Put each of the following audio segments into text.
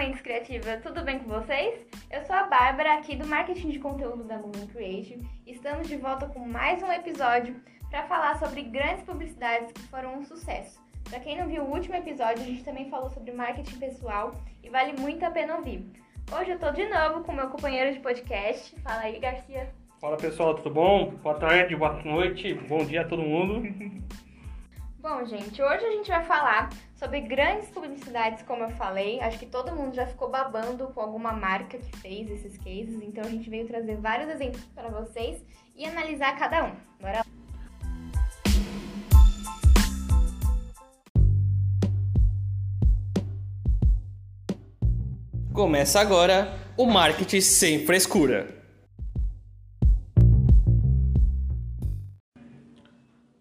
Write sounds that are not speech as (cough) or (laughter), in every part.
Mentes Criativa, tudo bem com vocês? Eu sou a Bárbara, aqui do Marketing de Conteúdo da Moving Creative. Estamos de volta com mais um episódio para falar sobre grandes publicidades que foram um sucesso. Para quem não viu o último episódio, a gente também falou sobre marketing pessoal e vale muito a pena ouvir. Hoje eu tô de novo com meu companheiro de podcast. Fala aí, Garcia. Fala pessoal, tudo bom? Boa tarde, boa noite, bom dia a todo mundo. (laughs) Bom, gente, hoje a gente vai falar sobre grandes publicidades, como eu falei. Acho que todo mundo já ficou babando com alguma marca que fez esses cases, então a gente veio trazer vários exemplos para vocês e analisar cada um. Bora lá. Começa agora o Marketing Sem Frescura.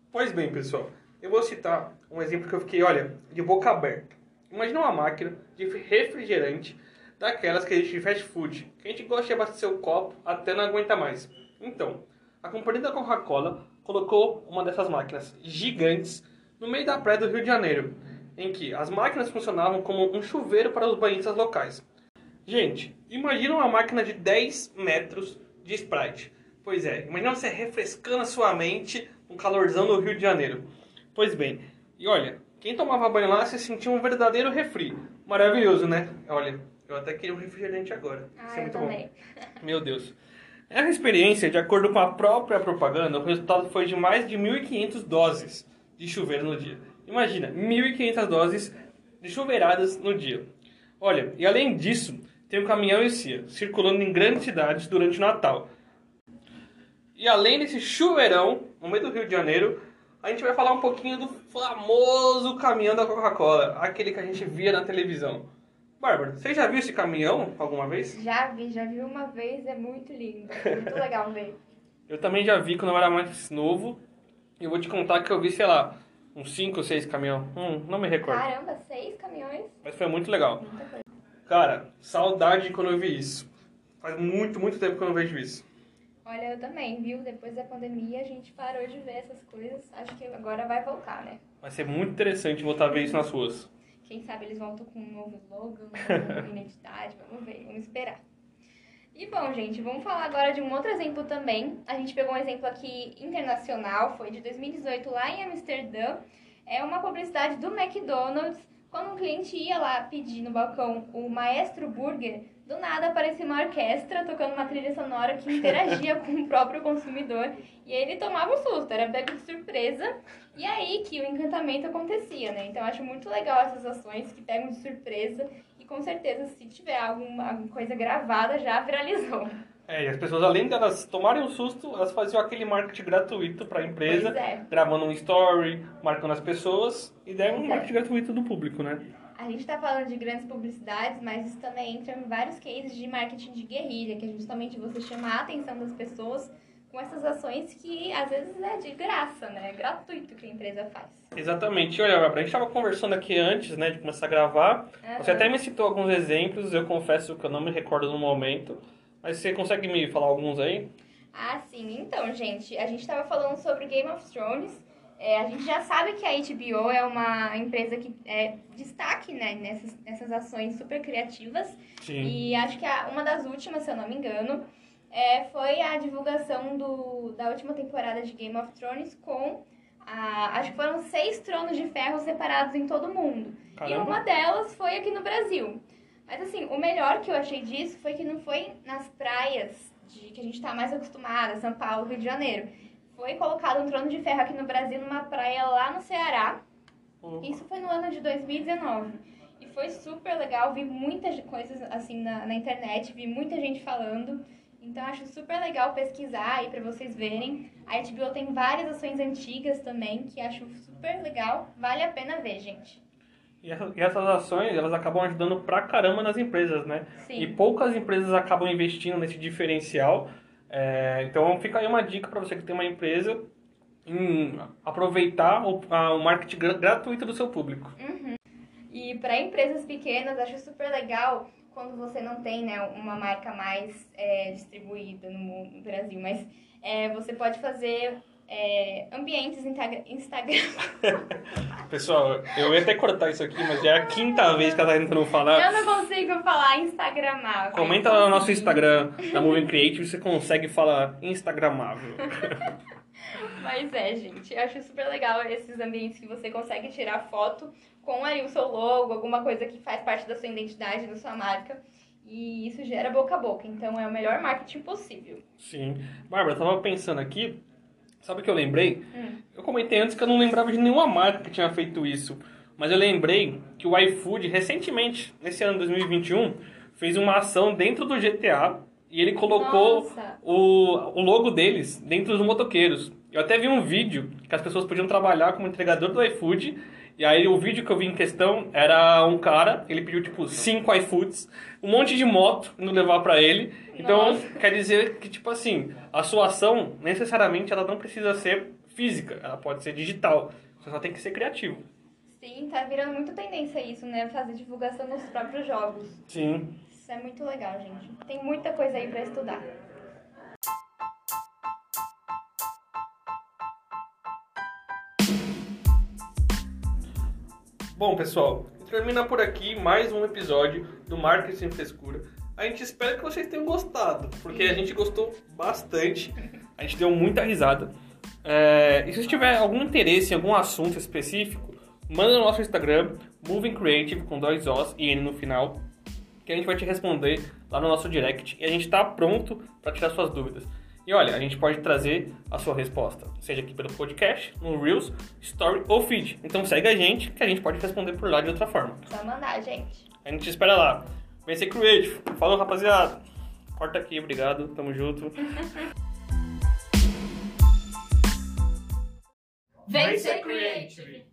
Pois bem, pessoal, eu vou citar um exemplo que eu fiquei, olha, de boca aberta. Imagina uma máquina de refrigerante daquelas que a gente fast food, que a gente gosta de abastecer o copo até não aguenta mais. Então, a companhia da Coca-Cola colocou uma dessas máquinas gigantes no meio da praia do Rio de Janeiro, em que as máquinas funcionavam como um chuveiro para os banhistas locais. Gente, imagina uma máquina de 10 metros de Sprite. Pois é, imagina você refrescando a sua mente um calorzão do Rio de Janeiro. Pois bem, e olha, quem tomava banho lá se sentia um verdadeiro refri. Maravilhoso, né? Olha, eu até queria um refrigerante agora. Ah, Isso é muito também. bom. (laughs) Meu Deus. Essa experiência, de acordo com a própria propaganda, o resultado foi de mais de 1.500 doses de chuveiro no dia. Imagina, 1.500 doses de chuveiradas no dia. Olha, e além disso, tem o caminhão e CIA circulando em grandes cidades durante o Natal. E além desse chuveirão, no meio do Rio de Janeiro, a gente vai falar um pouquinho do famoso caminhão da Coca-Cola, aquele que a gente via na televisão. Bárbara, você já viu esse caminhão alguma vez? Já vi, já vi uma vez, é muito lindo. Muito (laughs) legal ver. Eu também já vi quando eu era mais novo. E eu vou te contar que eu vi, sei lá, uns 5 ou 6 caminhão. Hum, não me recordo. Caramba, seis caminhões? Mas foi muito legal. Cara, saudade de quando eu vi isso. Faz muito, muito tempo que eu não vejo isso. Olha, eu também, viu? Depois da pandemia a gente parou de ver essas coisas. Acho que agora vai voltar, né? Vai ser muito interessante voltar a ver isso nas ruas. Quem sabe eles voltam com um novo slogan, uma nova (laughs) identidade. Vamos ver, vamos esperar. E bom, gente, vamos falar agora de um outro exemplo também. A gente pegou um exemplo aqui internacional, foi de 2018 lá em Amsterdã. É uma publicidade do McDonald's. Quando um cliente ia lá pedir no balcão o Maestro Burger, do nada aparecia uma orquestra tocando uma trilha sonora que interagia (laughs) com o próprio consumidor. E ele tomava um susto, era pego de surpresa. E aí que o encantamento acontecia, né? Então eu acho muito legal essas ações que pegam de surpresa. E com certeza, se tiver alguma, alguma coisa gravada, já viralizou. É, e as pessoas, além delas tomarem um susto, elas faziam aquele marketing gratuito para a empresa, é. gravando um story, marcando as pessoas, e daí um é. marketing gratuito do público, né? A gente tá falando de grandes publicidades, mas isso também entra em vários cases de marketing de guerrilha, que é justamente você chamar a atenção das pessoas com essas ações que às vezes é de graça, né? É gratuito que a empresa faz. Exatamente. Olha, Bárbara, a gente estava conversando aqui antes, né, de começar a gravar. Você Aham. até me citou alguns exemplos, eu confesso que eu não me recordo no momento. Mas você consegue me falar alguns aí? Ah, sim. Então, gente, a gente estava falando sobre Game of Thrones. É, a gente já sabe que a HBO é uma empresa que é destaque né, nessas, nessas ações super criativas. Sim. E acho que a- uma das últimas, se eu não me engano, é, foi a divulgação do, da última temporada de Game of Thrones com. A, acho que foram seis tronos de ferro separados em todo o mundo. E Caramba. uma delas foi aqui no Brasil. Mas assim, o melhor que eu achei disso foi que não foi nas praias de que a gente tá mais acostumada, São Paulo, Rio de Janeiro. Foi colocado um trono de ferro aqui no Brasil, numa praia lá no Ceará. Uhum. Isso foi no ano de 2019. E foi super legal, vi muitas coisas assim na, na internet, vi muita gente falando. Então acho super legal pesquisar aí pra vocês verem. A HBO tem várias ações antigas também, que acho super legal. Vale a pena ver, gente. E essa- essas ações, elas acabam ajudando pra caramba nas empresas, né? Sim. E poucas empresas acabam investindo nesse diferencial. É, então fica aí uma dica para você que tem uma empresa em aproveitar o, a- o marketing gra- gratuito do seu público. E para empresas pequenas, acho super legal quando você não tem né, uma marca mais é, distribuída no, mundo- no Brasil, mas é, você pode fazer é, ambientes Instagram. (laughs) Pessoal, eu ia até cortar isso aqui, mas já é a quinta vez que ela tá tentando falar. Eu não consigo falar Instagramável. Comenta lá no nosso Instagram da Moving Creative se você consegue falar Instagramável. (laughs) Mas é, gente, eu acho super legal esses ambientes que você consegue tirar foto com aí o seu logo, alguma coisa que faz parte da sua identidade, da sua marca. E isso gera boca a boca, então é o melhor marketing possível. Sim. Bárbara, eu tava pensando aqui, sabe o que eu lembrei? Hum. Eu comentei antes que eu não lembrava de nenhuma marca que tinha feito isso. Mas eu lembrei que o iFood, recentemente, nesse ano de 2021, fez uma ação dentro do GTA e ele colocou Nossa. o, o logo deles dentro dos motoqueiros. Eu até vi um vídeo que as pessoas podiam trabalhar como entregador do iFood. E aí o vídeo que eu vi em questão era um cara, ele pediu tipo cinco iFoods, um monte de moto indo levar pra ele. Então Nossa. quer dizer que tipo assim, a sua ação necessariamente ela não precisa ser física, ela pode ser digital. Você só tem que ser criativo. Sim, tá virando muito tendência isso, né? Fazer divulgação nos próprios jogos. Sim. Isso é muito legal, gente. Tem muita coisa aí pra estudar. Bom, pessoal, termina por aqui mais um episódio do Marketing Sem Frescura. A gente espera que vocês tenham gostado, porque a gente gostou bastante, (laughs) a gente deu muita risada. É, e se você tiver algum interesse em algum assunto específico, manda no nosso Instagram, Moving Creative, com dois Os e N no final, que a gente vai te responder lá no nosso direct. E a gente está pronto para tirar suas dúvidas. E olha, a gente pode trazer a sua resposta, seja aqui pelo podcast, no Reels, Story ou Feed. Então segue a gente, que a gente pode responder por lá de outra forma. Só mandar, gente. A gente te espera lá. Vem ser creative. Falou, rapaziada. Corta aqui, obrigado. Tamo junto. Vem ser creative!